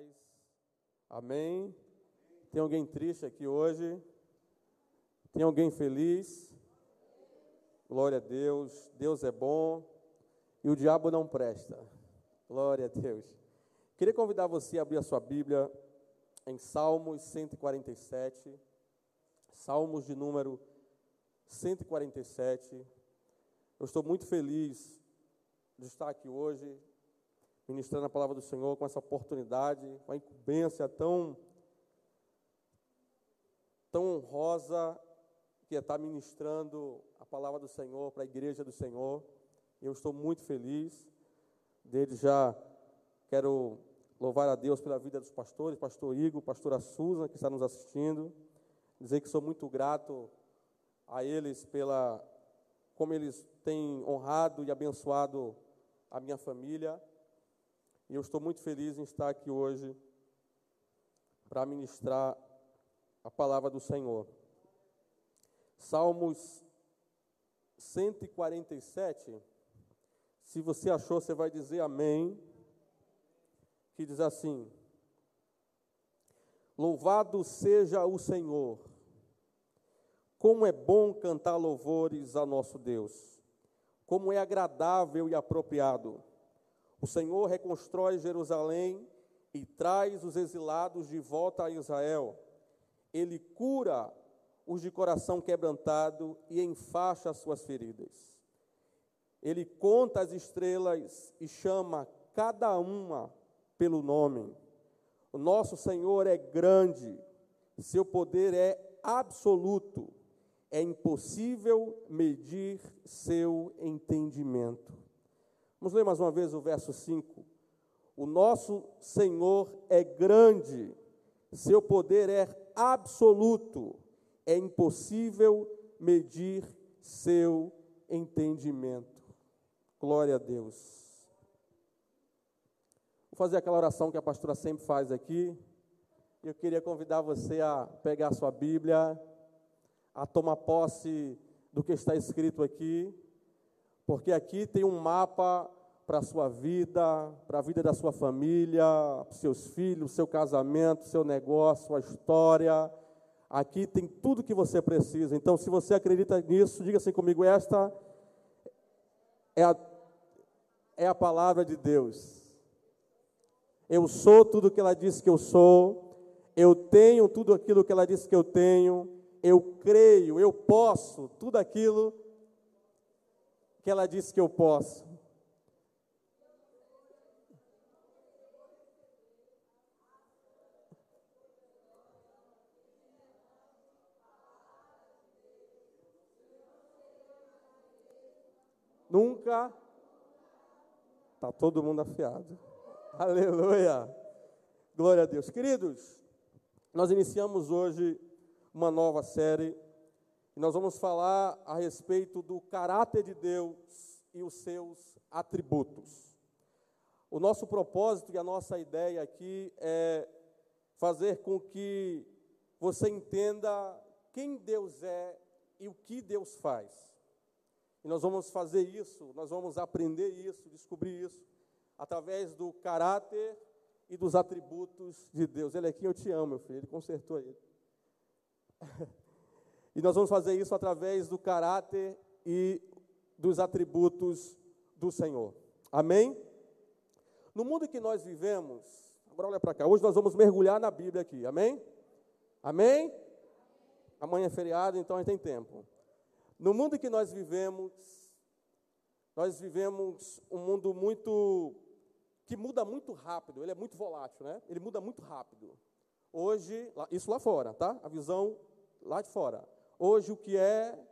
paz. Amém. Tem alguém triste aqui hoje? Tem alguém feliz? Glória a Deus. Deus é bom e o diabo não presta. Glória a Deus. Queria convidar você a abrir a sua Bíblia em Salmos 147. Salmos de número 147. Eu estou muito feliz de estar aqui hoje, ministrando a palavra do Senhor com essa oportunidade, com a incumbência tão, tão honrosa que é estar ministrando a palavra do Senhor para a igreja do Senhor. Eu estou muito feliz. Desde já quero louvar a Deus pela vida dos pastores, pastor Igor, pastora Susan, que está nos assistindo. Dizer que sou muito grato a eles pela como eles têm honrado e abençoado a minha família. E eu estou muito feliz em estar aqui hoje para ministrar a palavra do Senhor. Salmos 147. Se você achou, você vai dizer amém. Que diz assim: Louvado seja o Senhor. Como é bom cantar louvores a nosso Deus como é agradável e apropriado. O Senhor reconstrói Jerusalém e traz os exilados de volta a Israel. Ele cura os de coração quebrantado e enfaixa as suas feridas. Ele conta as estrelas e chama cada uma pelo nome. O nosso Senhor é grande, seu poder é absoluto é impossível medir seu entendimento. Vamos ler mais uma vez o verso 5. O nosso Senhor é grande, seu poder é absoluto, é impossível medir seu entendimento. Glória a Deus. Vou fazer aquela oração que a pastora sempre faz aqui. Eu queria convidar você a pegar sua Bíblia a tomar posse do que está escrito aqui, porque aqui tem um mapa para a sua vida, para a vida da sua família, para seus filhos, seu casamento, seu negócio, sua história. Aqui tem tudo que você precisa. Então, se você acredita nisso, diga assim comigo: esta é a, é a palavra de Deus. Eu sou tudo que ela disse que eu sou, eu tenho tudo aquilo que ela disse que eu tenho, eu creio, eu posso tudo aquilo que ela disse que eu posso. Nunca está todo mundo afiado. Aleluia. Glória a Deus. Queridos, nós iniciamos hoje uma nova série. E nós vamos falar a respeito do caráter de Deus e os seus atributos. O nosso propósito e a nossa ideia aqui é fazer com que você entenda quem Deus é e o que Deus faz. E nós vamos fazer isso, nós vamos aprender isso, descobrir isso, através do caráter e dos atributos de Deus. Ele aqui, eu te amo, meu filho, ele consertou ele. E nós vamos fazer isso através do caráter e dos atributos do Senhor. Amém? No mundo que nós vivemos, agora olha para cá, hoje nós vamos mergulhar na Bíblia aqui, amém? Amém? Amanhã é feriado, então a gente tem tempo. No mundo que nós vivemos, nós vivemos um mundo muito que muda muito rápido, ele é muito volátil, né? Ele muda muito rápido. Hoje, isso lá fora, tá? A visão lá de fora. Hoje o que é,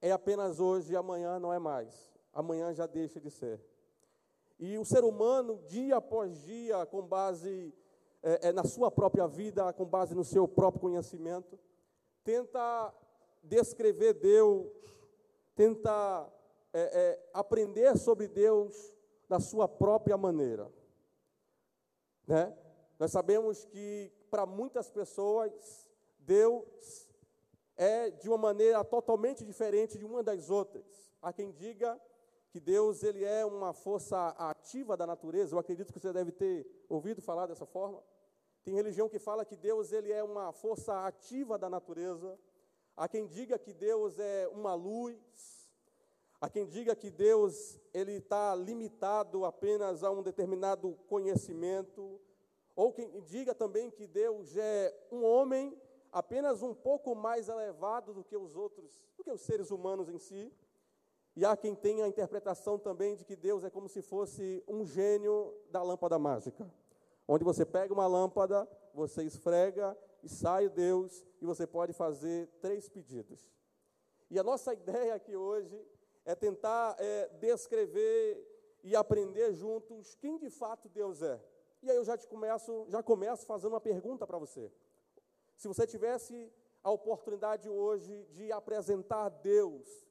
é apenas hoje e amanhã não é mais. Amanhã já deixa de ser. E o ser humano, dia após dia, com base é, é, na sua própria vida, com base no seu próprio conhecimento, tenta descrever Deus, tenta é, é aprender sobre Deus da sua própria maneira. Né? Nós sabemos que para muitas pessoas Deus é de uma maneira totalmente diferente de uma das outras. Há quem diga que Deus ele é uma força ativa da natureza. Eu acredito que você deve ter ouvido falar dessa forma. Tem religião que fala que Deus ele é uma força ativa da natureza. Há quem diga que Deus é uma luz. Há quem diga que Deus ele está limitado apenas a um determinado conhecimento. Ou quem diga também que Deus é um homem apenas um pouco mais elevado do que os outros, do que os seres humanos em si. E há quem tenha a interpretação também de que Deus é como se fosse um gênio da lâmpada mágica, onde você pega uma lâmpada, você esfrega e sai Deus, e você pode fazer três pedidos. E a nossa ideia aqui hoje é tentar é, descrever e aprender juntos quem de fato Deus é. E aí eu já te começo, já começo fazendo uma pergunta para você. Se você tivesse a oportunidade hoje de apresentar Deus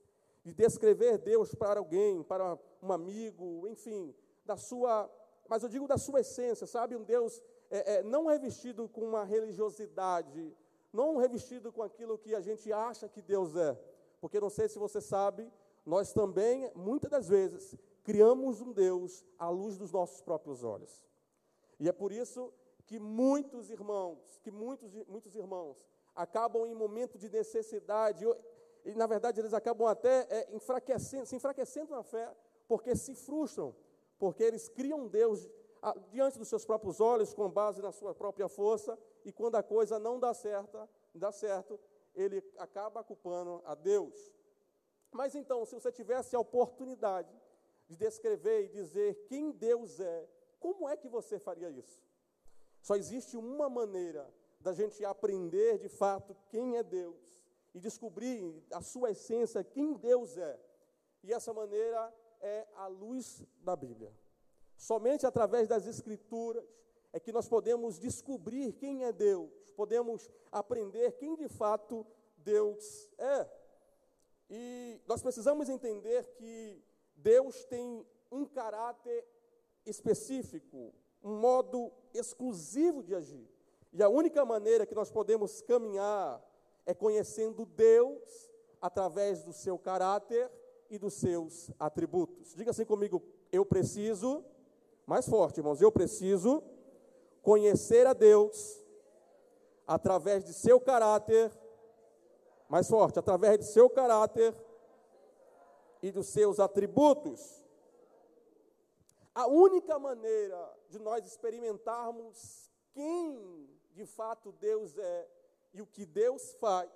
de descrever Deus para alguém, para um amigo, enfim, da sua, mas eu digo da sua essência, sabe? Um Deus é, é, não revestido com uma religiosidade, não revestido com aquilo que a gente acha que Deus é, porque não sei se você sabe, nós também, muitas das vezes, criamos um Deus à luz dos nossos próprios olhos. E é por isso que muitos irmãos, que muitos, muitos irmãos acabam em momento de necessidade, e na verdade eles acabam até é, enfraquecendo, se enfraquecendo na fé, porque se frustram, porque eles criam Deus a, diante dos seus próprios olhos, com base na sua própria força, e quando a coisa não dá certo, dá certo, ele acaba culpando a Deus. Mas então, se você tivesse a oportunidade de descrever e dizer quem Deus é, como é que você faria isso? Só existe uma maneira da gente aprender de fato quem é Deus e descobrir a sua essência, quem Deus é. E essa maneira é a luz da Bíblia. Somente através das Escrituras é que nós podemos descobrir quem é Deus, podemos aprender quem de fato Deus é. E nós precisamos entender que Deus tem um caráter específico, um modo exclusivo de agir. E a única maneira que nós podemos caminhar é conhecendo Deus através do seu caráter e dos seus atributos. Diga assim comigo, eu preciso, mais forte, irmãos, eu preciso conhecer a Deus através de seu caráter, mais forte, através de seu caráter e dos seus atributos. A única maneira de nós experimentarmos quem de fato Deus é e o que Deus faz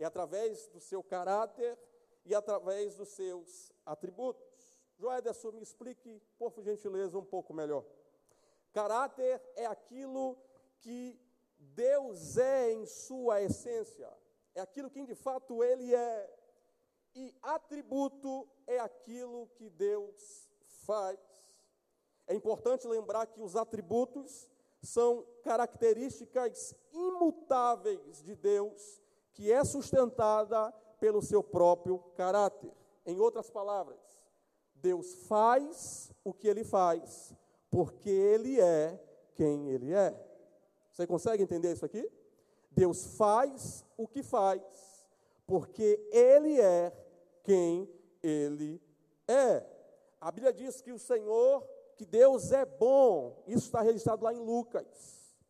é através do seu caráter e através dos seus atributos. Joederson, me explique, por gentileza, um pouco melhor. Caráter é aquilo que Deus é em sua essência, é aquilo que de fato Ele é. E atributo é aquilo que Deus faz. É importante lembrar que os atributos são características imutáveis de Deus, que é sustentada pelo seu próprio caráter. Em outras palavras, Deus faz o que ele faz, porque ele é quem ele é. Você consegue entender isso aqui? Deus faz o que faz, porque ele é quem ele é. A Bíblia diz que o Senhor que Deus é bom. Isso está registrado lá em Lucas.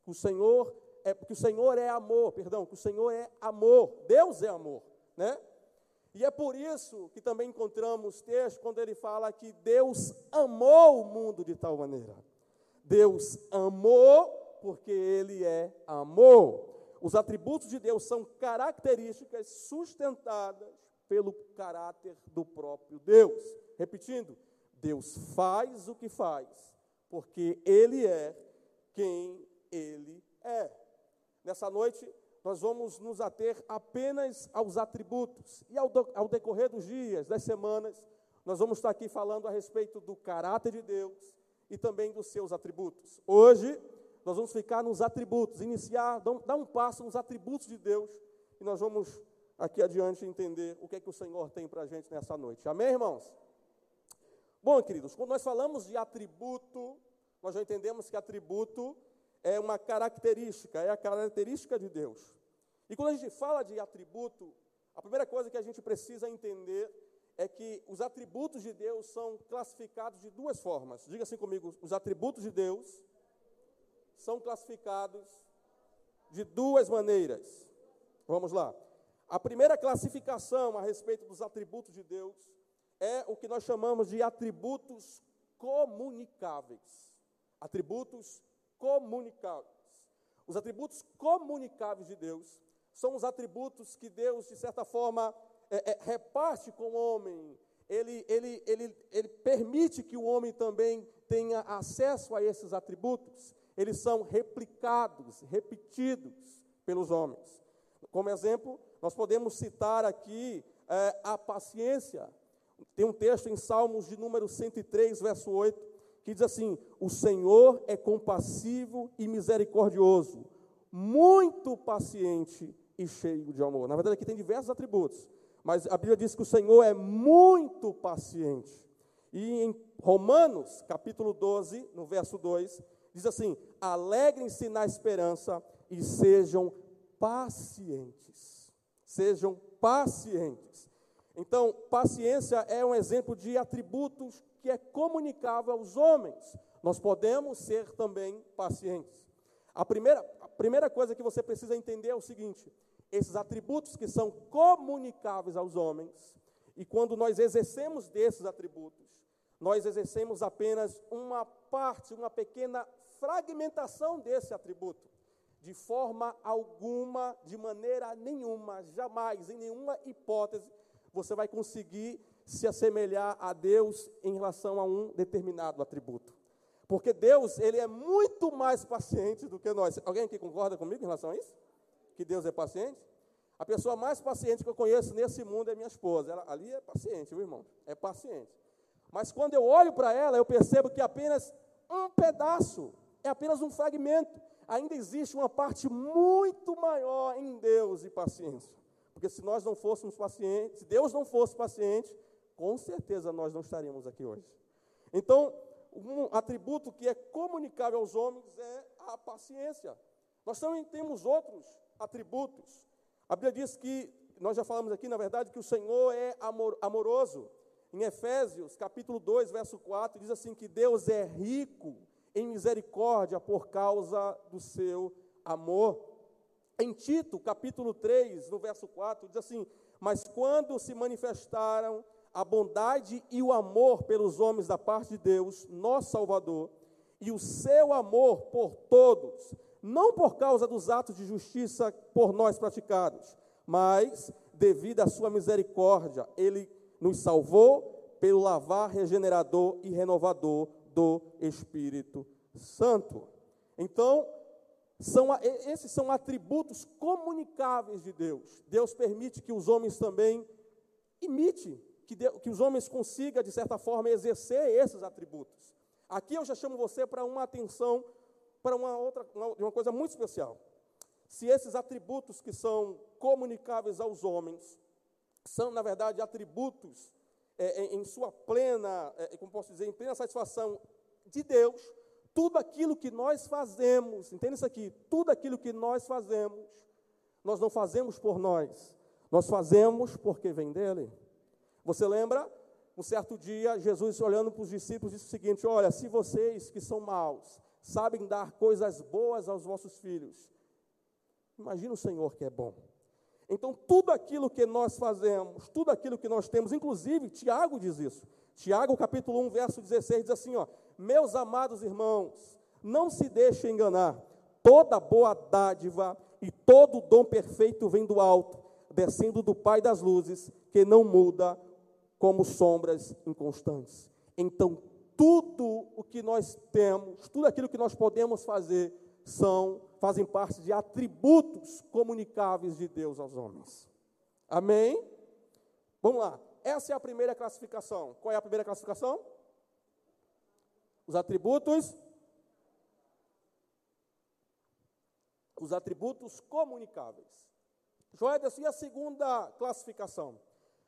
O Senhor é que o Senhor é amor, perdão, que o Senhor é amor. Deus é amor, né? E é por isso que também encontramos texto quando ele fala que Deus amou o mundo de tal maneira. Deus amou porque ele é amor. Os atributos de Deus são características sustentadas pelo caráter do próprio Deus. Repetindo, Deus faz o que faz, porque Ele é quem Ele é. Nessa noite, nós vamos nos ater apenas aos atributos, e ao, do, ao decorrer dos dias, das semanas, nós vamos estar aqui falando a respeito do caráter de Deus e também dos seus atributos. Hoje, nós vamos ficar nos atributos, iniciar, dar um passo nos atributos de Deus, e nós vamos aqui adiante entender o que é que o Senhor tem para a gente nessa noite. Amém, irmãos? Bom, queridos, quando nós falamos de atributo, nós já entendemos que atributo é uma característica, é a característica de Deus. E quando a gente fala de atributo, a primeira coisa que a gente precisa entender é que os atributos de Deus são classificados de duas formas. Diga assim comigo: os atributos de Deus são classificados de duas maneiras. Vamos lá. A primeira classificação a respeito dos atributos de Deus é o que nós chamamos de atributos comunicáveis. Atributos comunicáveis. Os atributos comunicáveis de Deus são os atributos que Deus, de certa forma, é, é, reparte com o homem. Ele, ele, ele, ele permite que o homem também tenha acesso a esses atributos. Eles são replicados, repetidos pelos homens. Como exemplo, nós podemos citar aqui é, a paciência. Tem um texto em Salmos de número 103, verso 8, que diz assim: O Senhor é compassivo e misericordioso, muito paciente e cheio de amor. Na verdade, aqui tem diversos atributos, mas a Bíblia diz que o Senhor é muito paciente. E em Romanos, capítulo 12, no verso 2, diz assim: Alegrem-se na esperança e sejam pacientes. Sejam pacientes. Então, paciência é um exemplo de atributos que é comunicável aos homens. Nós podemos ser também pacientes. A primeira, a primeira coisa que você precisa entender é o seguinte: esses atributos que são comunicáveis aos homens, e quando nós exercemos desses atributos, nós exercemos apenas uma parte, uma pequena fragmentação desse atributo. De forma alguma, de maneira nenhuma, jamais, em nenhuma hipótese, você vai conseguir se assemelhar a Deus em relação a um determinado atributo. Porque Deus, ele é muito mais paciente do que nós. Alguém aqui concorda comigo em relação a isso? Que Deus é paciente? A pessoa mais paciente que eu conheço nesse mundo é minha esposa. Ela ali é paciente, viu, irmão? É paciente. Mas quando eu olho para ela, eu percebo que apenas um pedaço, é apenas um fragmento. Ainda existe uma parte muito maior em Deus e paciência. Porque se nós não fôssemos pacientes, se Deus não fosse paciente, com certeza nós não estaríamos aqui hoje. Então, um atributo que é comunicável aos homens é a paciência. Nós também temos outros atributos. A Bíblia diz que, nós já falamos aqui, na verdade, que o Senhor é amor, amoroso. Em Efésios, capítulo 2, verso 4, diz assim: que Deus é rico em misericórdia por causa do seu amor. Em Tito, capítulo 3, no verso 4, diz assim: Mas quando se manifestaram a bondade e o amor pelos homens da parte de Deus, nosso Salvador, e o seu amor por todos, não por causa dos atos de justiça por nós praticados, mas devido à sua misericórdia, ele nos salvou pelo lavar regenerador e renovador do Espírito Santo. Então, são, esses são atributos comunicáveis de Deus. Deus permite que os homens também imitem que, que os homens consigam, de certa forma, exercer esses atributos. Aqui eu já chamo você para uma atenção, para uma outra, uma, uma coisa muito especial. Se esses atributos que são comunicáveis aos homens, são, na verdade, atributos é, em, em, sua plena, é, como posso dizer, em plena satisfação de Deus, tudo aquilo que nós fazemos, entenda isso aqui, tudo aquilo que nós fazemos, nós não fazemos por nós, nós fazemos porque vem dele. Você lembra? Um certo dia, Jesus, olhando para os discípulos, disse o seguinte: Olha, se vocês que são maus sabem dar coisas boas aos vossos filhos, imagina o Senhor que é bom. Então, tudo aquilo que nós fazemos, tudo aquilo que nós temos, inclusive, Tiago diz isso. Tiago, capítulo 1, verso 16, diz assim: ó, Meus amados irmãos, não se deixem enganar, toda boa dádiva e todo dom perfeito vem do alto, descendo do Pai das luzes, que não muda como sombras inconstantes. Então, tudo o que nós temos, tudo aquilo que nós podemos fazer, são, fazem parte de atributos comunicáveis de Deus aos homens. Amém? Vamos lá. Essa é a primeira classificação. Qual é a primeira classificação? Os atributos. Os atributos comunicáveis. Joedas, e a segunda classificação?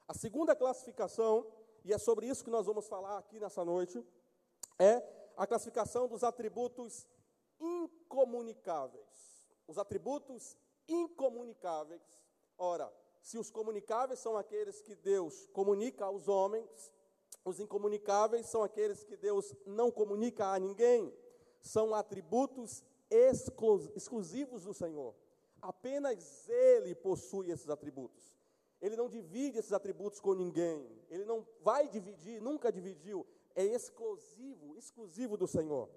A segunda classificação, e é sobre isso que nós vamos falar aqui nessa noite, é a classificação dos atributos incomunicáveis. Os atributos incomunicáveis. Ora, se os comunicáveis são aqueles que Deus comunica aos homens, os incomunicáveis são aqueles que Deus não comunica a ninguém. São atributos exclusivos do Senhor. Apenas Ele possui esses atributos. Ele não divide esses atributos com ninguém. Ele não vai dividir, nunca dividiu. É exclusivo, exclusivo do Senhor.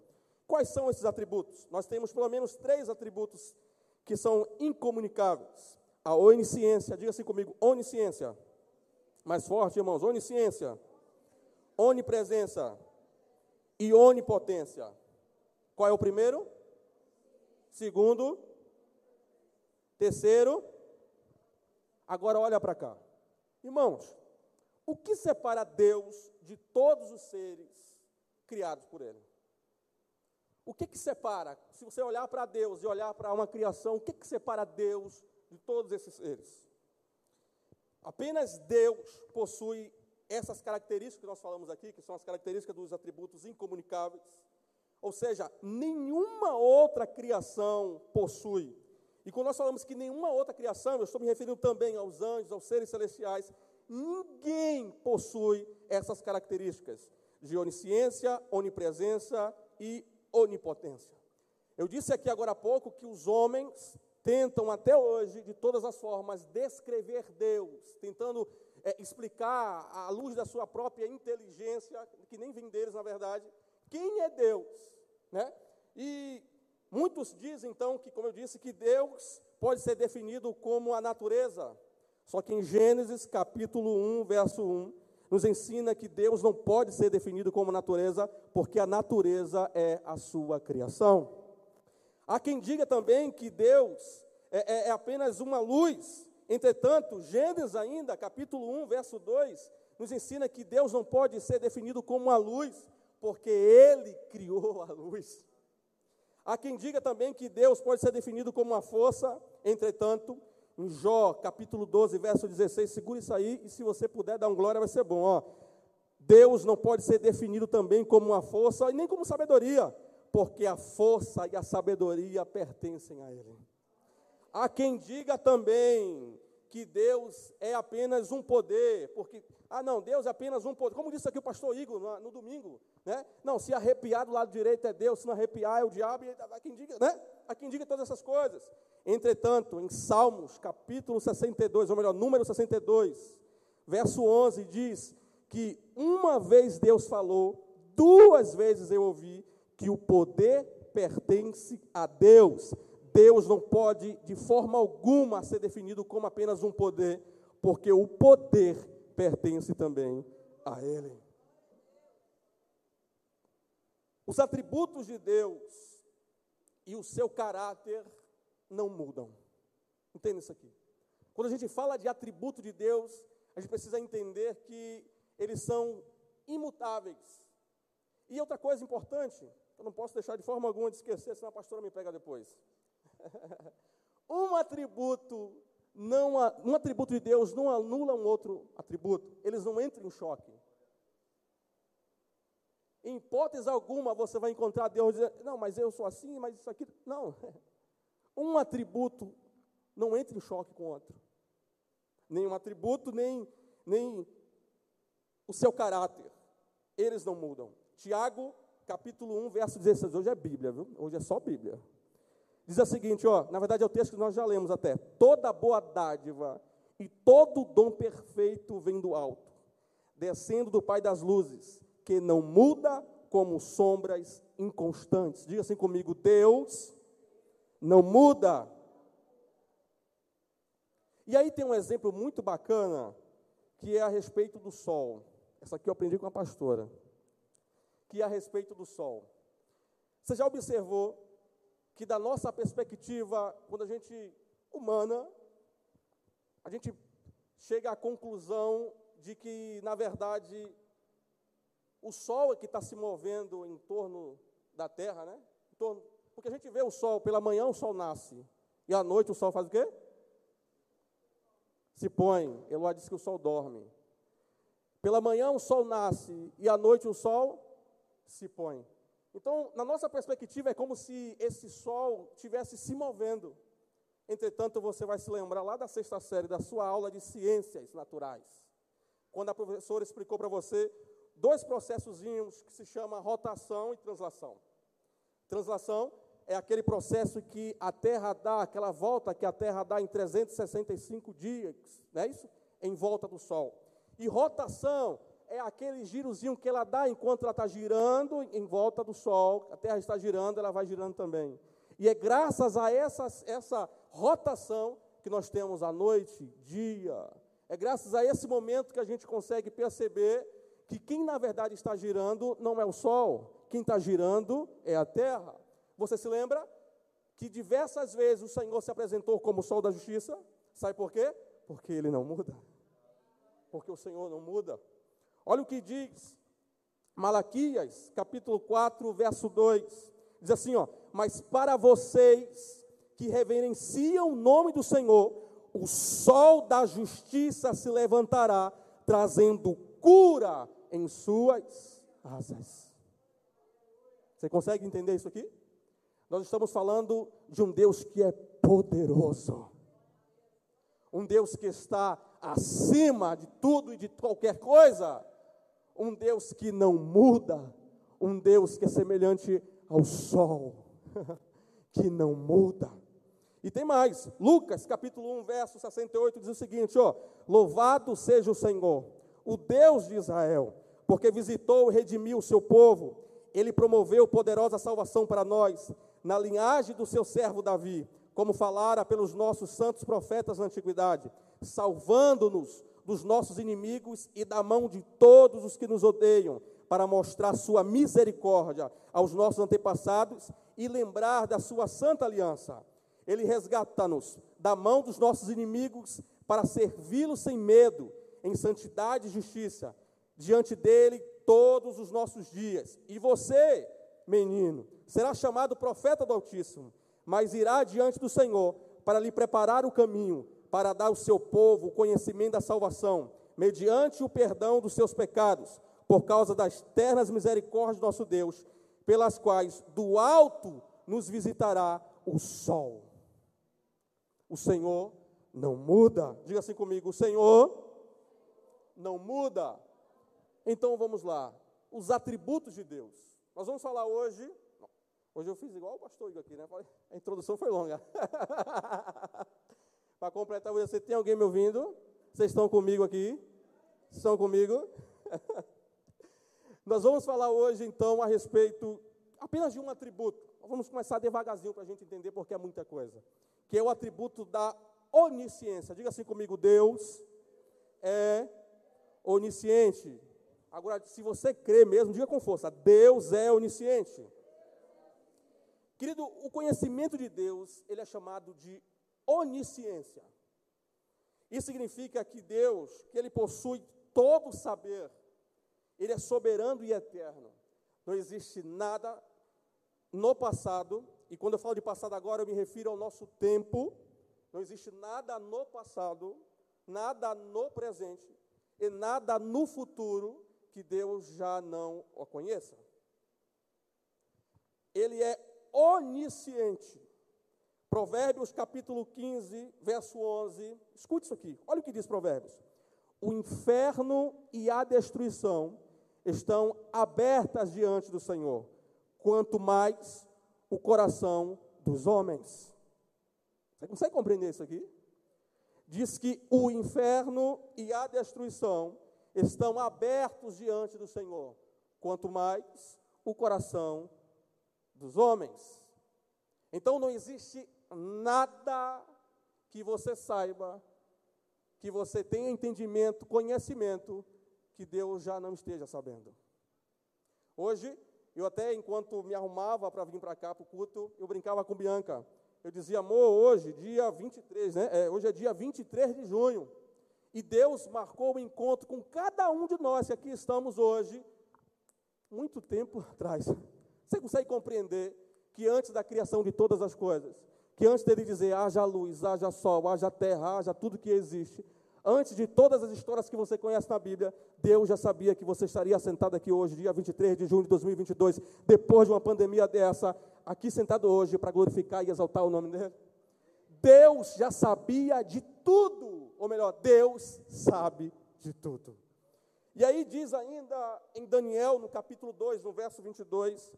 Quais são esses atributos? Nós temos pelo menos três atributos que são incomunicáveis. A onisciência, diga assim comigo, onisciência. Mais forte, irmãos, onisciência. Onipresença e onipotência. Qual é o primeiro? Segundo? Terceiro? Agora olha para cá. Irmãos, o que separa Deus de todos os seres criados por Ele? O que que separa? Se você olhar para Deus e olhar para uma criação, o que que separa Deus de todos esses seres? Apenas Deus possui essas características que nós falamos aqui, que são as características dos atributos incomunicáveis. Ou seja, nenhuma outra criação possui. E quando nós falamos que nenhuma outra criação, eu estou me referindo também aos anjos, aos seres celestiais, ninguém possui essas características de onisciência, onipresença e onipotência. Eu disse aqui agora há pouco que os homens tentam até hoje, de todas as formas, descrever Deus, tentando é, explicar à luz da sua própria inteligência, que nem vem deles na verdade, quem é Deus, né? E muitos dizem então que, como eu disse, que Deus pode ser definido como a natureza. Só que em Gênesis capítulo 1, verso 1, nos ensina que Deus não pode ser definido como natureza, porque a natureza é a sua criação. Há quem diga também que Deus é, é, é apenas uma luz, Entretanto, Gênesis ainda, capítulo 1, verso 2, nos ensina que Deus não pode ser definido como a luz, porque Ele criou a luz. Há quem diga também que Deus pode ser definido como uma força, entretanto, em Jó, capítulo 12, verso 16, segura isso aí, e se você puder dar um glória, vai ser bom. Ó. Deus não pode ser definido também como uma força e nem como sabedoria, porque a força e a sabedoria pertencem a Ele. Há quem diga também que Deus é apenas um poder, porque, ah, não, Deus é apenas um poder. Como disse aqui o pastor Igor no, no domingo, né? Não, se arrepiar do lado direito é Deus, se não arrepiar é o diabo, há quem diga, né? Há quem diga todas essas coisas. Entretanto, em Salmos, capítulo 62, ou melhor, número 62, verso 11, diz que uma vez Deus falou, duas vezes eu ouvi, que o poder pertence a Deus. Deus não pode, de forma alguma, ser definido como apenas um poder, porque o poder pertence também a Ele. Os atributos de Deus e o seu caráter não mudam. Entenda isso aqui. Quando a gente fala de atributo de Deus, a gente precisa entender que eles são imutáveis. E outra coisa importante, eu não posso deixar de forma alguma de esquecer, senão a pastora me pega depois. um atributo não um atributo de Deus não anula um outro atributo. Eles não entram em choque. Em hipótese alguma você vai encontrar Deus dizer, não, mas eu sou assim, mas isso aqui. Não. Um atributo não entra em choque com o outro. Nem um atributo, nem, nem o seu caráter. Eles não mudam. Tiago, capítulo 1, verso 16. Hoje é Bíblia, viu? Hoje é só Bíblia. Diz o seguinte, ó, na verdade é o texto que nós já lemos até. Toda boa dádiva e todo dom perfeito vem do alto, descendo do Pai das luzes, que não muda como sombras inconstantes. Diga assim comigo, Deus não muda. E aí tem um exemplo muito bacana, que é a respeito do sol. Essa aqui eu aprendi com a pastora. Que é a respeito do sol. Você já observou que da nossa perspectiva, quando a gente humana, a gente chega à conclusão de que, na verdade, o Sol é que está se movendo em torno da Terra, né? Torno, porque a gente vê o Sol, pela manhã o Sol nasce, e à noite o Sol faz o quê? Se põe. Eloá disse que o Sol dorme. Pela manhã o Sol nasce, e à noite o Sol se põe. Então, na nossa perspectiva, é como se esse sol tivesse se movendo Entretanto, você vai se lembrar lá da sexta série da sua aula de ciências naturais, quando a professora explicou para você dois processozinhos que se chama rotação e translação. Translação é aquele processo que a Terra dá, aquela volta que a Terra dá em 365 dias, não é isso? Em volta do Sol. E rotação é aquele girozinho que ela dá enquanto ela está girando em volta do Sol, a Terra está girando, ela vai girando também. E é graças a essa, essa rotação que nós temos a noite, dia. É graças a esse momento que a gente consegue perceber que quem na verdade está girando não é o Sol, quem está girando é a Terra. Você se lembra que diversas vezes o Senhor se apresentou como o Sol da Justiça? Sabe por quê? Porque ele não muda. Porque o Senhor não muda. Olha o que diz Malaquias, capítulo 4, verso 2. Diz assim, ó: "Mas para vocês que reverenciam o nome do Senhor, o sol da justiça se levantará, trazendo cura em suas asas." Você consegue entender isso aqui? Nós estamos falando de um Deus que é poderoso. Um Deus que está acima de tudo e de qualquer coisa um Deus que não muda, um Deus que é semelhante ao sol, que não muda. E tem mais, Lucas capítulo 1, verso 68 diz o seguinte: ó, louvado seja o Senhor, o Deus de Israel, porque visitou e redimiu o seu povo, ele promoveu poderosa salvação para nós, na linhagem do seu servo Davi, como falara pelos nossos santos profetas na antiguidade, salvando-nos dos nossos inimigos e da mão de todos os que nos odeiam, para mostrar sua misericórdia aos nossos antepassados e lembrar da sua santa aliança. Ele resgata-nos da mão dos nossos inimigos para servi-lo sem medo, em santidade e justiça, diante dele todos os nossos dias. E você, menino, será chamado profeta do Altíssimo, mas irá diante do Senhor para lhe preparar o caminho para dar ao seu povo o conhecimento da salvação, mediante o perdão dos seus pecados, por causa das ternas misericórdias do nosso Deus, pelas quais do alto nos visitará o sol. O Senhor não muda. Diga assim comigo: o Senhor não muda. Então vamos lá. Os atributos de Deus. Nós vamos falar hoje. Hoje eu fiz igual o pastor aqui, né? A introdução foi longa. Para completar, você tem alguém me ouvindo? Vocês estão comigo aqui? Estão comigo? Nós vamos falar hoje, então, a respeito apenas de um atributo. Vamos começar devagarzinho para a gente entender, porque é muita coisa. Que é o atributo da onisciência. Diga assim comigo: Deus é onisciente. Agora, se você crê mesmo, diga com força: Deus é onisciente. Querido, o conhecimento de Deus, ele é chamado de onisciência. Isso significa que Deus, que Ele possui todo o saber, Ele é soberano e eterno. Não existe nada no passado, e quando eu falo de passado agora, eu me refiro ao nosso tempo. Não existe nada no passado, nada no presente e nada no futuro que Deus já não o conheça. Ele é onisciente. Provérbios capítulo 15, verso 11. Escute isso aqui. Olha o que diz Provérbios. O inferno e a destruição estão abertas diante do Senhor, quanto mais o coração dos homens. Você consegue compreender isso aqui? Diz que o inferno e a destruição estão abertos diante do Senhor, quanto mais o coração dos homens. Então não existe nada que você saiba, que você tenha entendimento, conhecimento, que Deus já não esteja sabendo. Hoje, eu até enquanto me arrumava para vir para cá para o culto, eu brincava com Bianca. Eu dizia, amor, hoje, dia 23, né? É, hoje é dia 23 de junho. E Deus marcou o um encontro com cada um de nós que aqui estamos hoje, muito tempo atrás. Você consegue compreender que antes da criação de todas as coisas, que antes dele dizer haja luz, haja sol, haja terra, haja tudo que existe, antes de todas as histórias que você conhece na Bíblia, Deus já sabia que você estaria sentado aqui hoje, dia 23 de junho de 2022, depois de uma pandemia dessa, aqui sentado hoje para glorificar e exaltar o nome dele. Deus já sabia de tudo, ou melhor, Deus sabe de tudo. E aí diz ainda em Daniel, no capítulo 2, no verso 22,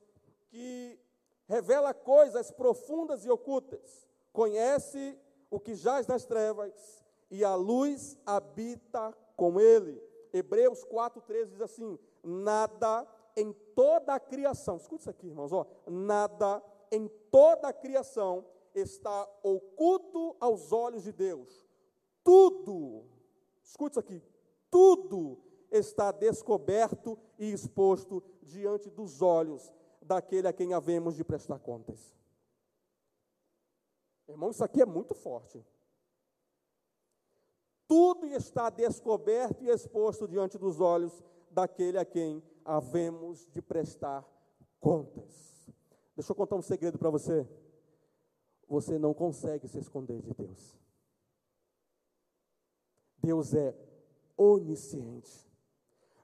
que revela coisas profundas e ocultas, conhece o que jaz nas trevas, e a luz habita com ele. Hebreus 4,13 diz assim: nada em toda a criação, escuta isso aqui, irmãos, ó, nada em toda a criação está oculto aos olhos de Deus. Tudo, escuta isso aqui, tudo está descoberto e exposto diante dos olhos daquele a quem havemos de prestar contas. Irmão, isso aqui é muito forte. Tudo está descoberto e exposto diante dos olhos daquele a quem havemos de prestar contas. Deixa eu contar um segredo para você. Você não consegue se esconder de Deus. Deus é onisciente.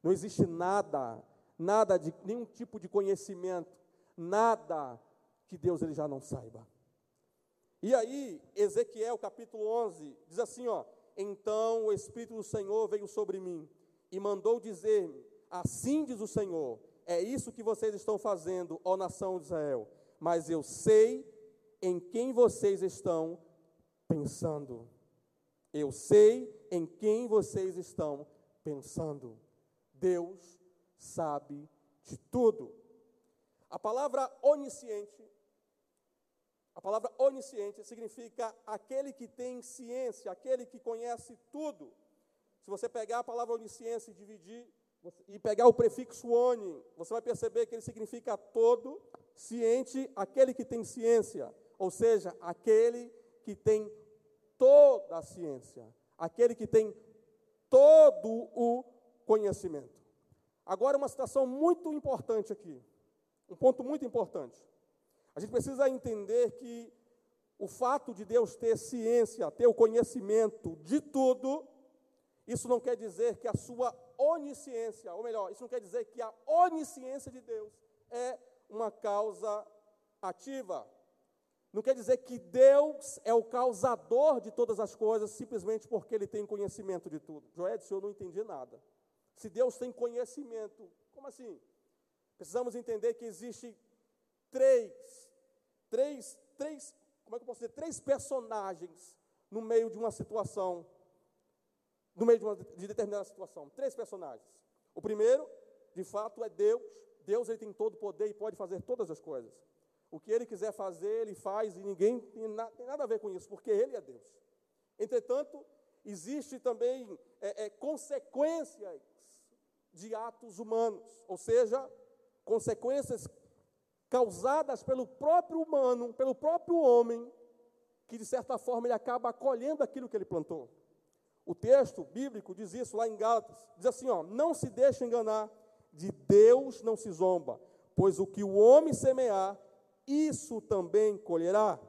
Não existe nada, nada de nenhum tipo de conhecimento, nada que Deus ele já não saiba. E aí, Ezequiel capítulo 11 diz assim, ó: Então o espírito do Senhor veio sobre mim e mandou dizer-me: Assim diz o Senhor: É isso que vocês estão fazendo, ó nação de Israel. Mas eu sei em quem vocês estão pensando. Eu sei em quem vocês estão pensando. Deus sabe de tudo. A palavra onisciente, a palavra onisciente significa aquele que tem ciência, aquele que conhece tudo. Se você pegar a palavra onisciência e dividir e pegar o prefixo oni, você vai perceber que ele significa todo, ciente, aquele que tem ciência, ou seja, aquele que tem toda a ciência, aquele que tem todo o conhecimento. Agora, uma situação muito importante aqui, um ponto muito importante. A gente precisa entender que o fato de Deus ter ciência, ter o conhecimento de tudo, isso não quer dizer que a sua onisciência, ou melhor, isso não quer dizer que a onisciência de Deus é uma causa ativa. Não quer dizer que Deus é o causador de todas as coisas simplesmente porque Ele tem conhecimento de tudo. Joedson, eu não entendi nada. Se Deus tem conhecimento, como assim? Precisamos entender que existe três, três, três, como é que eu posso dizer? Três personagens no meio de uma situação no meio de, uma, de determinada situação. Três personagens. O primeiro, de fato, é Deus. Deus ele tem todo o poder e pode fazer todas as coisas. O que ele quiser fazer, ele faz e ninguém tem, na, tem nada a ver com isso, porque ele é Deus. Entretanto, existe também é, é, consequências de atos humanos, ou seja, consequências causadas pelo próprio humano, pelo próprio homem, que de certa forma ele acaba acolhendo aquilo que ele plantou. O texto bíblico diz isso lá em Gálatas, diz assim, ó, não se deixe enganar, de Deus não se zomba, pois o que o homem semear, isso também colherá.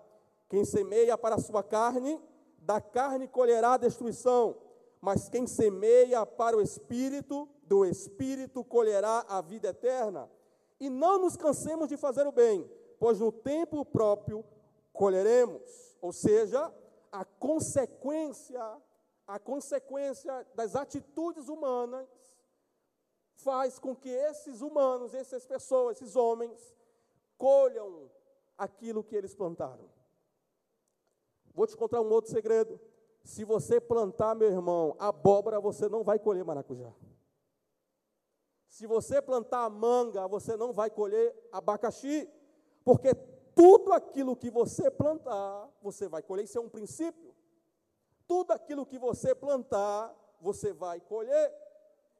Quem semeia para a sua carne, da carne colherá destruição, mas quem semeia para o espírito, do espírito colherá a vida eterna. E não nos cansemos de fazer o bem, pois no tempo próprio colheremos. Ou seja, a consequência a consequência das atitudes humanas faz com que esses humanos, essas pessoas, esses homens, colham aquilo que eles plantaram. Vou te contar um outro segredo. Se você plantar, meu irmão, abóbora, você não vai colher maracujá. Se você plantar manga, você não vai colher abacaxi, porque tudo aquilo que você plantar, você vai colher. Isso é um princípio tudo aquilo que você plantar, você vai colher.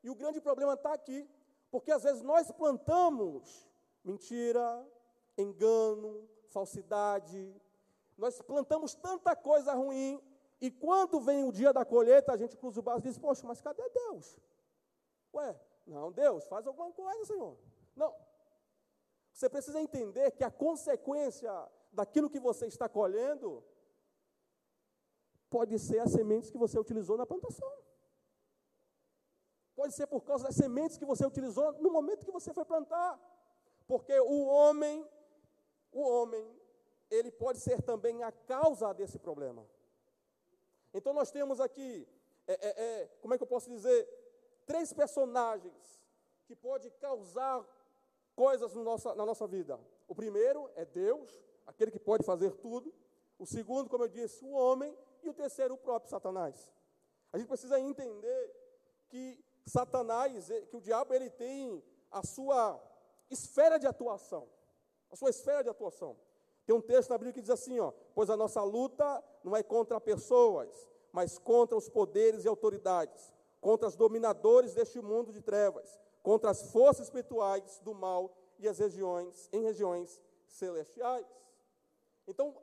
E o grande problema está aqui, porque às vezes nós plantamos mentira, engano, falsidade, nós plantamos tanta coisa ruim, e quando vem o dia da colheita, a gente cruza o braço e diz: Poxa, mas cadê Deus? Ué, não, Deus, faz alguma coisa, Senhor. Não. Você precisa entender que a consequência daquilo que você está colhendo Pode ser as sementes que você utilizou na plantação. Pode ser por causa das sementes que você utilizou no momento que você foi plantar. Porque o homem, o homem, ele pode ser também a causa desse problema. Então nós temos aqui, é, é, é, como é que eu posso dizer, três personagens que podem causar coisas no nossa, na nossa vida. O primeiro é Deus, aquele que pode fazer tudo. O segundo, como eu disse, o homem. E o terceiro, o próprio Satanás. A gente precisa entender que Satanás, que o diabo, ele tem a sua esfera de atuação. A sua esfera de atuação. Tem um texto na Bíblia que diz assim, ó, pois a nossa luta não é contra pessoas, mas contra os poderes e autoridades, contra os dominadores deste mundo de trevas, contra as forças espirituais do mal e as regiões em regiões celestiais. Então,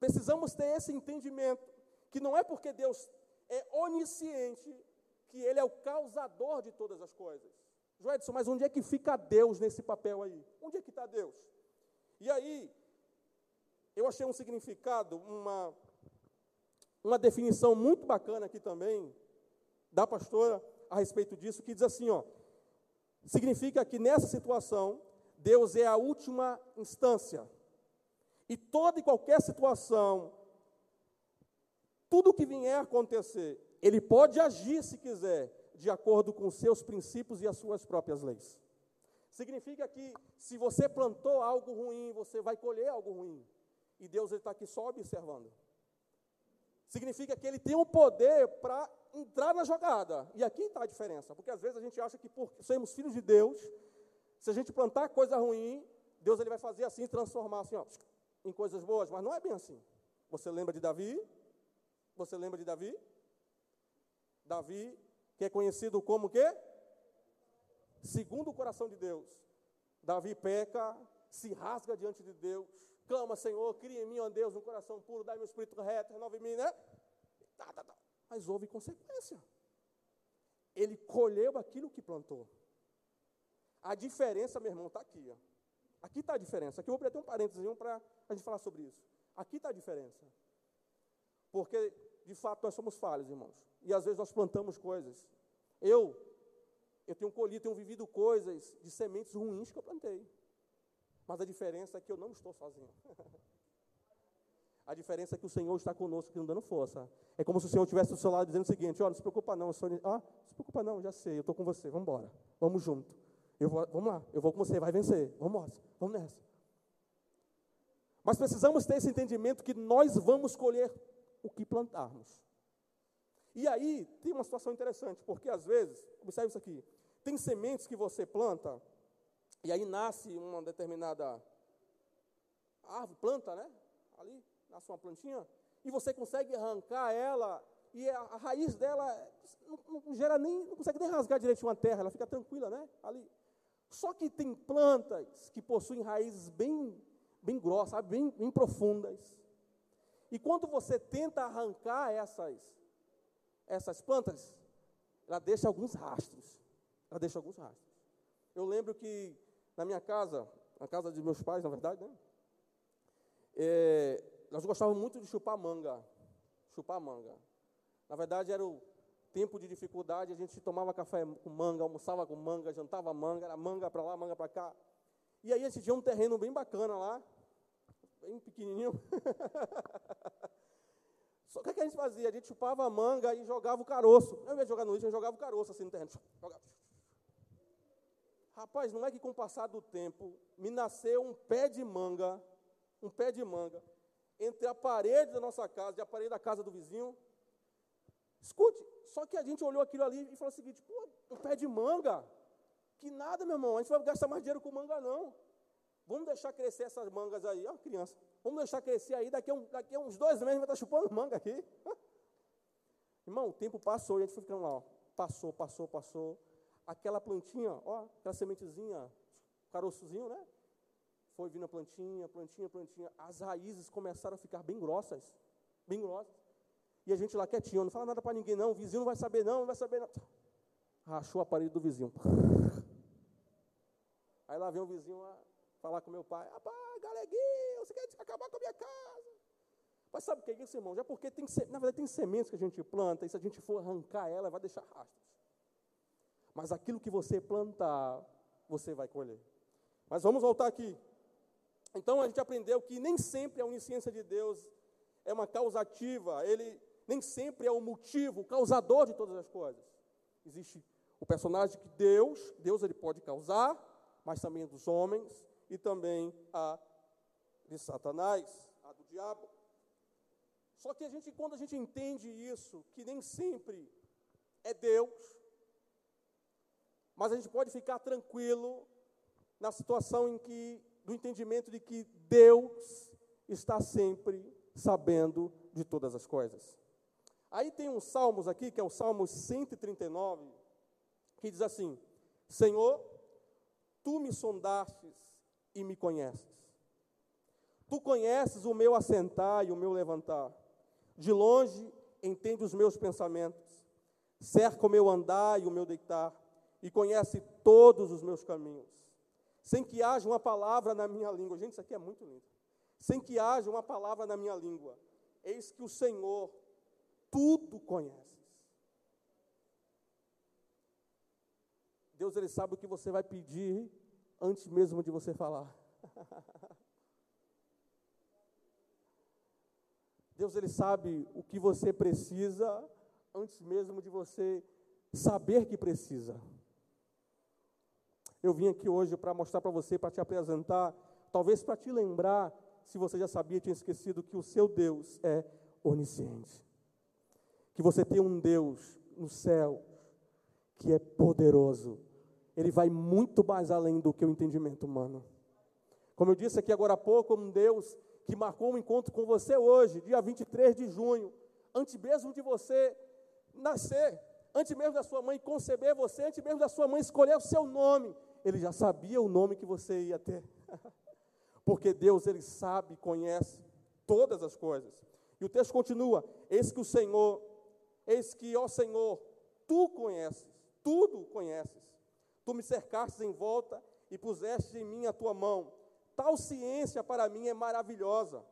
precisamos ter esse entendimento que não é porque Deus é onisciente que ele é o causador de todas as coisas. Joedson, mas onde é que fica Deus nesse papel aí? Onde é que está Deus? E aí, eu achei um significado, uma, uma definição muito bacana aqui também, da pastora, a respeito disso, que diz assim, ó, significa que nessa situação, Deus é a última instância. E toda e qualquer situação, tudo que vier acontecer, ele pode agir se quiser, de acordo com seus princípios e as suas próprias leis. Significa que se você plantou algo ruim, você vai colher algo ruim. E Deus está aqui só observando. Significa que ele tem um poder para entrar na jogada. E aqui está a diferença, porque às vezes a gente acha que por sermos filhos de Deus, se a gente plantar coisa ruim, Deus ele vai fazer assim, transformar assim, ó, em coisas boas, mas não é bem assim. Você lembra de Davi? Você lembra de Davi? Davi, que é conhecido como quê? Segundo o coração de Deus. Davi peca, se rasga diante de Deus, clama, Senhor, cria em mim, ó Deus, um coração puro, dá-me um espírito reto, renove em mim, né? Tá, tá, tá mas houve consequência. Ele colheu aquilo que plantou. A diferença, meu irmão, está aqui. Ó. Aqui está a diferença. Aqui eu vou até um parênteses para a gente falar sobre isso. Aqui está a diferença. Porque, de fato, nós somos falhos, irmãos. E às vezes nós plantamos coisas. Eu, eu tenho colhido, tenho vivido coisas de sementes ruins que eu plantei. Mas a diferença é que eu não estou sozinho. A diferença é que o Senhor está conosco aqui, não dando força. É como se o Senhor estivesse do seu lado dizendo o seguinte: olha, não se preocupa não, Sônia. Ah, não se preocupa não, já sei, eu estou com você, vamos embora. Vamos junto. Eu vou, vamos lá, eu vou com você, vai vencer. Vamos, vamos nessa. Mas precisamos ter esse entendimento que nós vamos colher o que plantarmos. E aí tem uma situação interessante, porque às vezes, observe isso aqui, tem sementes que você planta, e aí nasce uma determinada árvore, planta, né? Ali, nasce uma plantinha, e você consegue arrancar ela, e a, a raiz dela não, não, gera nem, não consegue nem rasgar direito uma terra, ela fica tranquila, né? Ali. Só que tem plantas que possuem raízes bem, bem grossas? Bem, bem profundas. E quando você tenta arrancar essas, essas plantas, ela deixa alguns rastros. Ela deixa alguns rastros. Eu lembro que na minha casa, na casa dos meus pais, na verdade, né? É, nós gostávamos muito de chupar manga. Chupar manga. Na verdade, era o tempo de dificuldade, a gente tomava café com manga, almoçava com manga, jantava manga, era manga para lá, manga para cá. E aí a gente tinha um terreno bem bacana lá, bem pequenininho. Só que o que a gente fazia? A gente chupava manga e jogava o caroço. Não ia jogar no lixo, a gente jogava o caroço assim no terreno. Jogava. Rapaz, não é que com o passar do tempo me nasceu um pé de manga, um pé de manga, entre a parede da nossa casa e a parede da casa do vizinho. Escute, só que a gente olhou aquilo ali e falou o seguinte: pô, um pé de manga? Que nada, meu irmão, a gente vai gastar mais dinheiro com manga, não. Vamos deixar crescer essas mangas aí, ó, criança. Vamos deixar crescer aí, daqui a, um, daqui a uns dois meses vai estar chupando manga aqui. Irmão, o tempo passou a gente foi ficando lá, ó. Passou, passou, passou. Aquela plantinha, ó, aquela sementezinha, caroçozinho, né? Foi vindo a plantinha, plantinha, plantinha. As raízes começaram a ficar bem grossas. Bem grossas. E a gente lá quietinho, não fala nada para ninguém não, o vizinho não vai saber não, não vai saber não. Rachou a parede do vizinho. Aí lá vem o vizinho lá falar com meu pai, rapaz, galeguinho, você quer acabar com a minha casa? Mas sabe o que é isso, irmão? Já porque tem, na verdade tem sementes que a gente planta, e se a gente for arrancar ela, vai deixar rastros. Mas aquilo que você plantar, você vai colher. Mas vamos voltar aqui. Então a gente aprendeu que nem sempre a onisciência de Deus é uma causativa, ele nem sempre é o motivo, o causador de todas as coisas. Existe o personagem que Deus, Deus ele pode causar, mas também dos homens e também a de Satanás, a do diabo. Só que a gente, quando a gente entende isso, que nem sempre é Deus, mas a gente pode ficar tranquilo na situação em que, do entendimento de que Deus está sempre sabendo de todas as coisas. Aí tem uns salmos aqui, que é o Salmo 139, que diz assim: Senhor, tu me sondastes e me conheces. Tu conheces o meu assentar e o meu levantar. De longe entende os meus pensamentos. Cerca o meu andar e o meu deitar. E conhece todos os meus caminhos. Sem que haja uma palavra na minha língua. Gente, isso aqui é muito lindo. Sem que haja uma palavra na minha língua. Eis que o Senhor tudo conheces. Deus ele sabe o que você vai pedir antes mesmo de você falar. Deus ele sabe o que você precisa antes mesmo de você saber que precisa. Eu vim aqui hoje para mostrar para você, para te apresentar, talvez para te lembrar, se você já sabia, tinha esquecido que o seu Deus é onisciente que você tem um Deus no céu que é poderoso. Ele vai muito mais além do que o entendimento humano. Como eu disse aqui agora há pouco, um Deus que marcou um encontro com você hoje, dia 23 de junho, antes mesmo de você nascer, antes mesmo da sua mãe conceber você, antes mesmo da sua mãe escolher o seu nome, ele já sabia o nome que você ia ter. Porque Deus, ele sabe, conhece todas as coisas. E o texto continua: Eis que o Senhor Eis que, ó Senhor, tu conheces, tudo conheces. Tu me cercastes em volta e puseste em mim a tua mão. Tal ciência para mim é maravilhosa,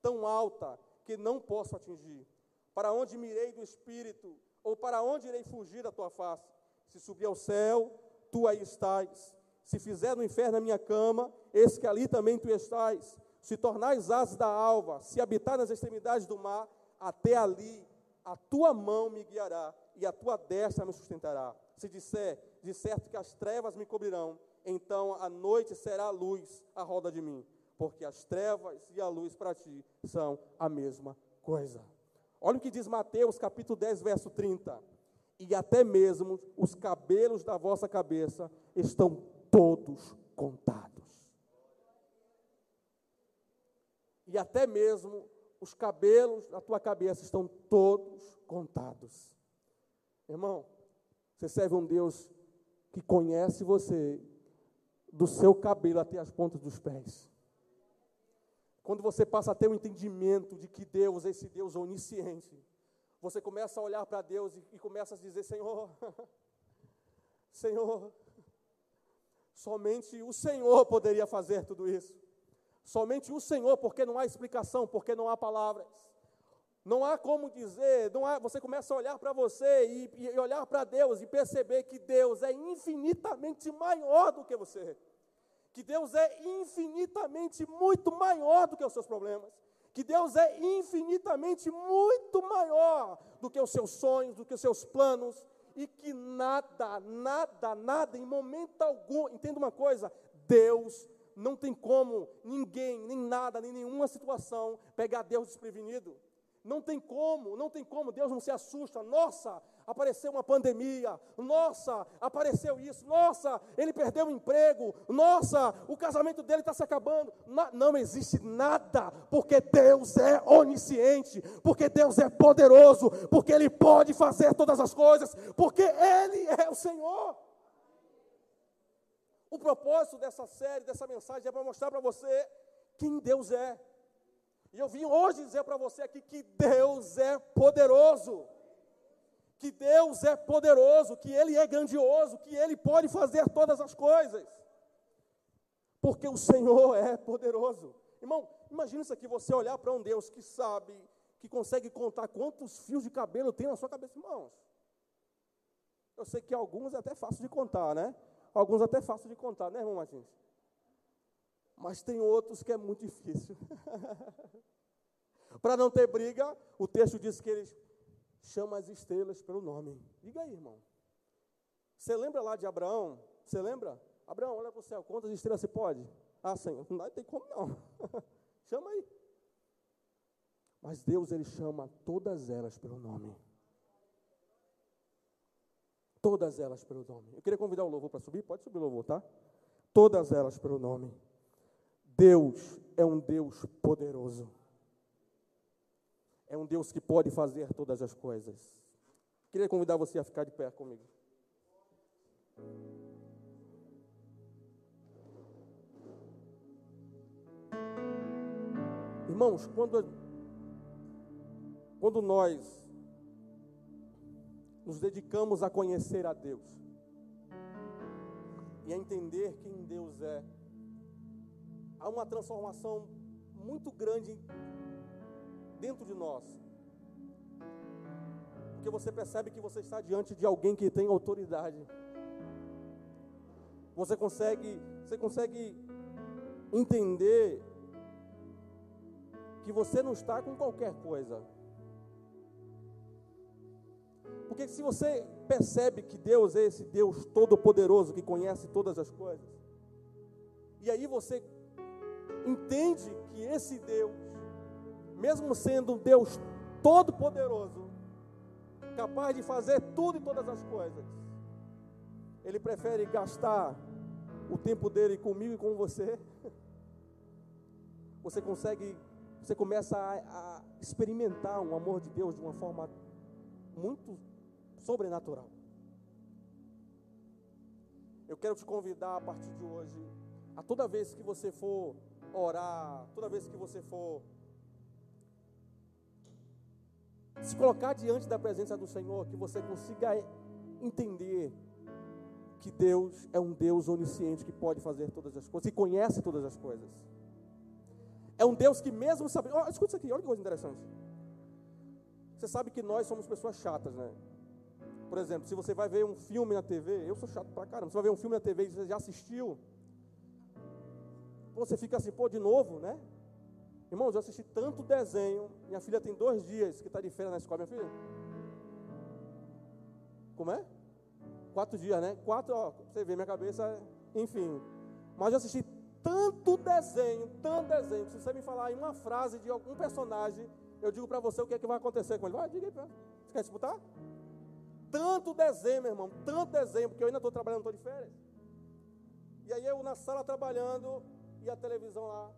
tão alta que não posso atingir. Para onde mirei do espírito, ou para onde irei fugir da tua face? Se subir ao céu, tu aí estás. Se fizer no inferno a minha cama, eis que ali também tu estás. Se tornares asas da alva, se habitar nas extremidades do mar, até ali a tua mão me guiará e a tua destra me sustentará. Se disser, de certo que as trevas me cobrirão, então a noite será a luz à roda de mim, porque as trevas e a luz para ti são a mesma coisa. Olha o que diz Mateus capítulo 10, verso 30. E até mesmo os cabelos da vossa cabeça estão todos contados. E até mesmo os cabelos da tua cabeça estão todos contados. Irmão, você serve um Deus que conhece você do seu cabelo até as pontas dos pés. Quando você passa a ter o um entendimento de que Deus é esse Deus onisciente, você começa a olhar para Deus e, e começa a dizer: Senhor, Senhor, somente o Senhor poderia fazer tudo isso. Somente o Senhor, porque não há explicação, porque não há palavras. Não há como dizer, não há, você começa a olhar para você e, e olhar para Deus e perceber que Deus é infinitamente maior do que você. Que Deus é infinitamente muito maior do que os seus problemas. Que Deus é infinitamente muito maior do que os seus sonhos, do que os seus planos. E que nada, nada, nada, em momento algum, entenda uma coisa: Deus não tem como ninguém, nem nada, nem nenhuma situação pegar Deus desprevenido. Não tem como, não tem como, Deus não se assusta. Nossa, apareceu uma pandemia. Nossa, apareceu isso. Nossa, ele perdeu o emprego. Nossa, o casamento dele está se acabando. Não, não existe nada, porque Deus é onisciente, porque Deus é poderoso, porque Ele pode fazer todas as coisas, porque Ele é o Senhor. O propósito dessa série, dessa mensagem, é para mostrar para você quem Deus é. E eu vim hoje dizer para você aqui que Deus é poderoso. Que Deus é poderoso, que Ele é grandioso, que Ele pode fazer todas as coisas. Porque o Senhor é poderoso. Irmão, imagina isso aqui, você olhar para um Deus que sabe, que consegue contar quantos fios de cabelo tem na sua cabeça, irmãos. Eu sei que alguns é até fácil de contar, né? Alguns até fácil de contar, né, irmão Martins? Mas tem outros que é muito difícil. Para não ter briga, o texto diz que eles chamam as estrelas pelo nome. Diga aí, irmão. Você lembra lá de Abraão? Você lembra? Abraão, olha para o céu, quantas estrelas você pode? Ah, Senhor, não tem como não. Chama aí. Mas Deus, Ele chama todas elas pelo nome. Todas elas pelo nome. Eu queria convidar o louvor para subir. Pode subir o louvor, tá? Todas elas pelo nome. Deus é um Deus poderoso. É um Deus que pode fazer todas as coisas. Queria convidar você a ficar de pé comigo. Irmãos, quando, quando nós nos dedicamos a conhecer a Deus e a entender quem Deus é, há uma transformação muito grande dentro de nós. Porque você percebe que você está diante de alguém que tem autoridade. Você consegue, você consegue entender que você não está com qualquer coisa. Porque se você percebe que Deus é esse Deus todo-poderoso que conhece todas as coisas, e aí você entende que esse Deus, mesmo sendo um Deus todo-poderoso, capaz de fazer tudo e todas as coisas, ele prefere gastar o tempo dele comigo e com você. Você consegue, você começa a, a experimentar um amor de Deus de uma forma muito sobrenatural. Eu quero te convidar a partir de hoje, a toda vez que você for orar, toda vez que você for se colocar diante da presença do Senhor, que você consiga entender que Deus é um Deus onisciente que pode fazer todas as coisas e conhece todas as coisas. É um Deus que mesmo sabe. Oh, escuta isso aqui, olha que coisa interessante. Você sabe que nós somos pessoas chatas, né? Por exemplo, se você vai ver um filme na TV, eu sou chato pra caramba. Você vai ver um filme na TV e você já assistiu, você fica assim, pô, de novo, né? Irmãos, eu assisti tanto desenho. Minha filha tem dois dias que está de férias na escola, minha filha. Como é? Quatro dias, né? Quatro, ó, você vê minha cabeça, enfim. Mas eu assisti tanto desenho, tanto desenho, que se você me falar em uma frase de algum personagem, eu digo para você o que é que vai acontecer com ele. Vai, diga aí, você quer disputar? Tanto desenho, meu irmão, tanto desenho, porque eu ainda estou trabalhando, estou de férias. E aí eu na sala trabalhando, e a televisão lá.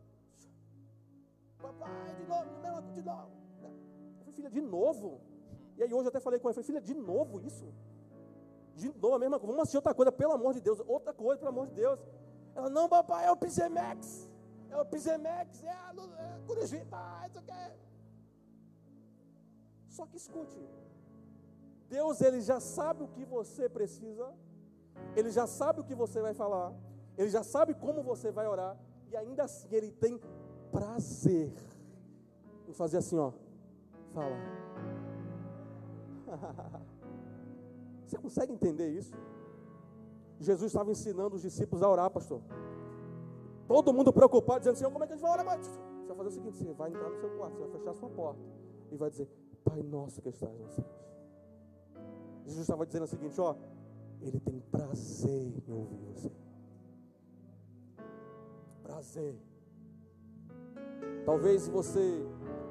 Novo. Eu falei, filha, de novo? E aí hoje eu até falei com ela, eu falei, filha, de novo isso? De novo, a mesma coisa. Vamos assistir outra coisa, pelo amor de Deus. Outra coisa, pelo amor de Deus. Ela, não, papai, é o Pisemex. É o Pisemex, é a é Curujita, é isso aqui. Só que escute. Deus, ele já sabe o que você precisa. Ele já sabe o que você vai falar. Ele já sabe como você vai orar. E ainda assim ele tem prazer em fazer assim, ó. Fala. Você consegue entender isso? Jesus estava ensinando os discípulos a orar, pastor. Todo mundo preocupado, dizendo, Senhor, como é que a gente vai orar? Você vai fazer o seguinte: você vai entrar no seu quarto, você vai fechar a sua porta e vai dizer, Pai nosso que estás nos. Jesus estava dizendo o seguinte: ó, Ele tem prazer em ouvir você. Prazer. Talvez você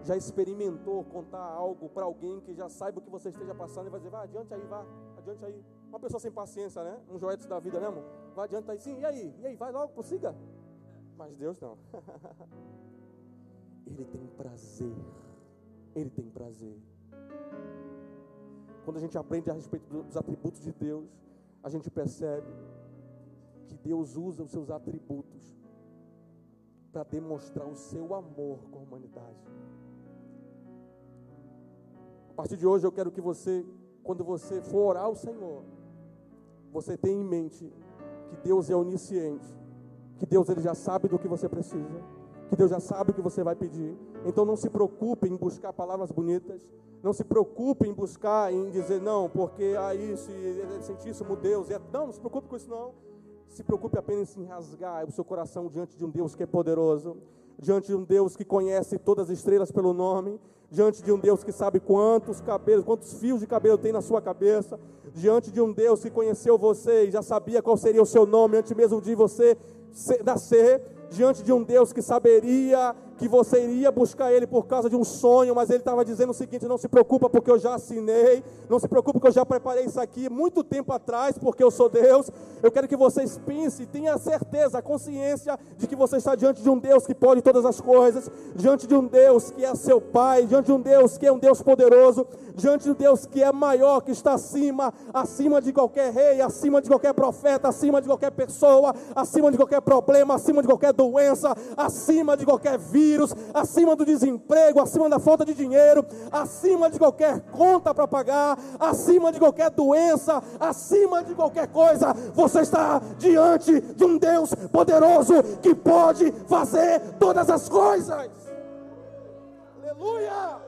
já experimentou contar algo para alguém que já saiba o que você esteja passando e vai dizer, vai adiante aí, vá, adiante aí. Uma pessoa sem paciência, né? Um joelho da vida, né, irmão? Vai adiante aí, sim, e aí? E aí, vai logo, prossiga. Mas Deus não. Ele tem prazer. Ele tem prazer. Quando a gente aprende a respeito dos atributos de Deus, a gente percebe que Deus usa os seus atributos para demonstrar o seu amor com a humanidade. A partir de hoje eu quero que você, quando você for orar ao Senhor, você tenha em mente que Deus é onisciente, que Deus ele já sabe do que você precisa, que Deus já sabe o que você vai pedir. Então não se preocupe em buscar palavras bonitas, não se preocupe em buscar em dizer não, porque aí se sentíssimo Deus, é, não, não se preocupe com isso não se preocupe apenas em rasgar o seu coração diante de um Deus que é poderoso, diante de um Deus que conhece todas as estrelas pelo nome, diante de um Deus que sabe quantos cabelos, quantos fios de cabelo tem na sua cabeça, diante de um Deus que conheceu você e já sabia qual seria o seu nome antes mesmo de você nascer, diante de um Deus que saberia que você iria buscar ele por causa de um sonho, mas ele estava dizendo o seguinte: não se preocupa, porque eu já assinei, não se preocupe, porque eu já preparei isso aqui muito tempo atrás, porque eu sou Deus. Eu quero que vocês pensem, tenham a certeza, a consciência de que você está diante de um Deus que pode todas as coisas, diante de um Deus que é seu Pai, diante de um Deus que é um Deus poderoso, diante de um Deus que é maior, que está acima, acima de qualquer rei, acima de qualquer profeta, acima de qualquer pessoa, acima de qualquer problema, acima de qualquer doença, acima de qualquer vida vírus, acima do desemprego, acima da falta de dinheiro, acima de qualquer conta para pagar, acima de qualquer doença, acima de qualquer coisa, você está diante de um Deus poderoso que pode fazer todas as coisas. Aleluia!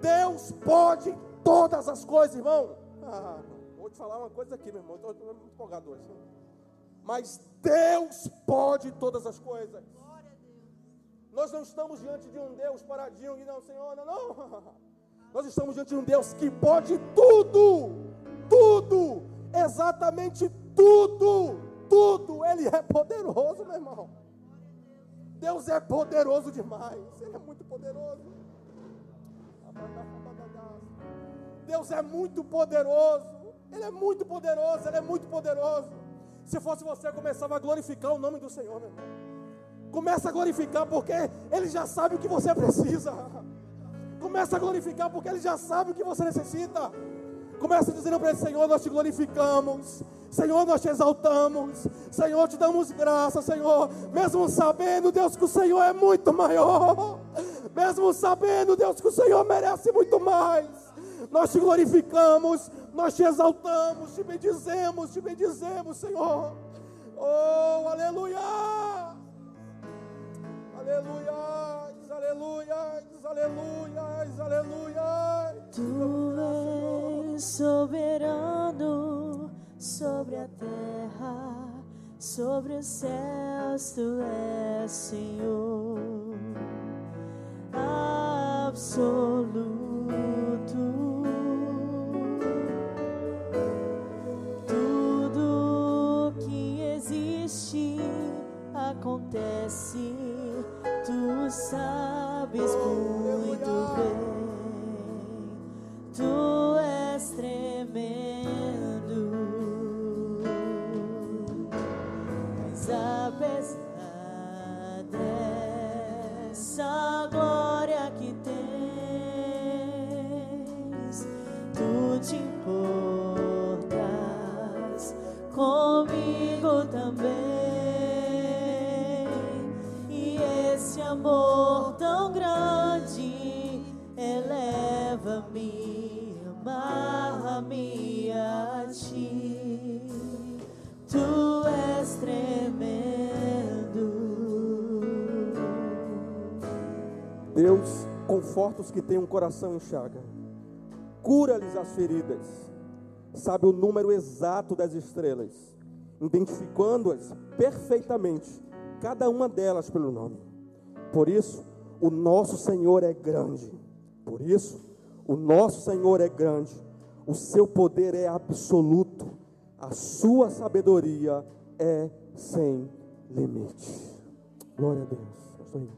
Deus pode todas as coisas, irmão. Ah, vou te falar uma coisa aqui, meu irmão. Estou muito empolgado hoje. Mas Deus pode todas as coisas. Nós não estamos diante de um Deus paradinho e não, Senhor, não, não. Nós estamos diante de um Deus que pode tudo, tudo, exatamente tudo, tudo. Ele é poderoso, meu irmão. Deus é poderoso demais. Ele é muito poderoso. Deus é muito poderoso. Ele é muito poderoso. Ele é muito poderoso. Se fosse você, começava a glorificar o nome do Senhor, meu irmão. Começa a glorificar porque Ele já sabe o que você precisa. Começa a glorificar porque Ele já sabe o que você necessita. Começa dizendo para Ele: Senhor, nós te glorificamos. Senhor, nós te exaltamos. Senhor, te damos graça, Senhor. Mesmo sabendo, Deus, que o Senhor é muito maior. Mesmo sabendo, Deus, que o Senhor merece muito mais. Nós te glorificamos, nós te exaltamos, te bendizemos, te bendizemos, Senhor. Oh, aleluia! Aleluia, aleluia, aleluia, aleluia. Tu és soberano sobre a terra, sobre os céus, tu és Senhor absoluto. Conforta os que têm um coração em chaga, cura-lhes as feridas, sabe o número exato das estrelas, identificando-as perfeitamente, cada uma delas pelo nome. Por isso, o nosso Senhor é grande. Por isso, o nosso Senhor é grande. O seu poder é absoluto. A sua sabedoria é sem limite. Glória a Deus.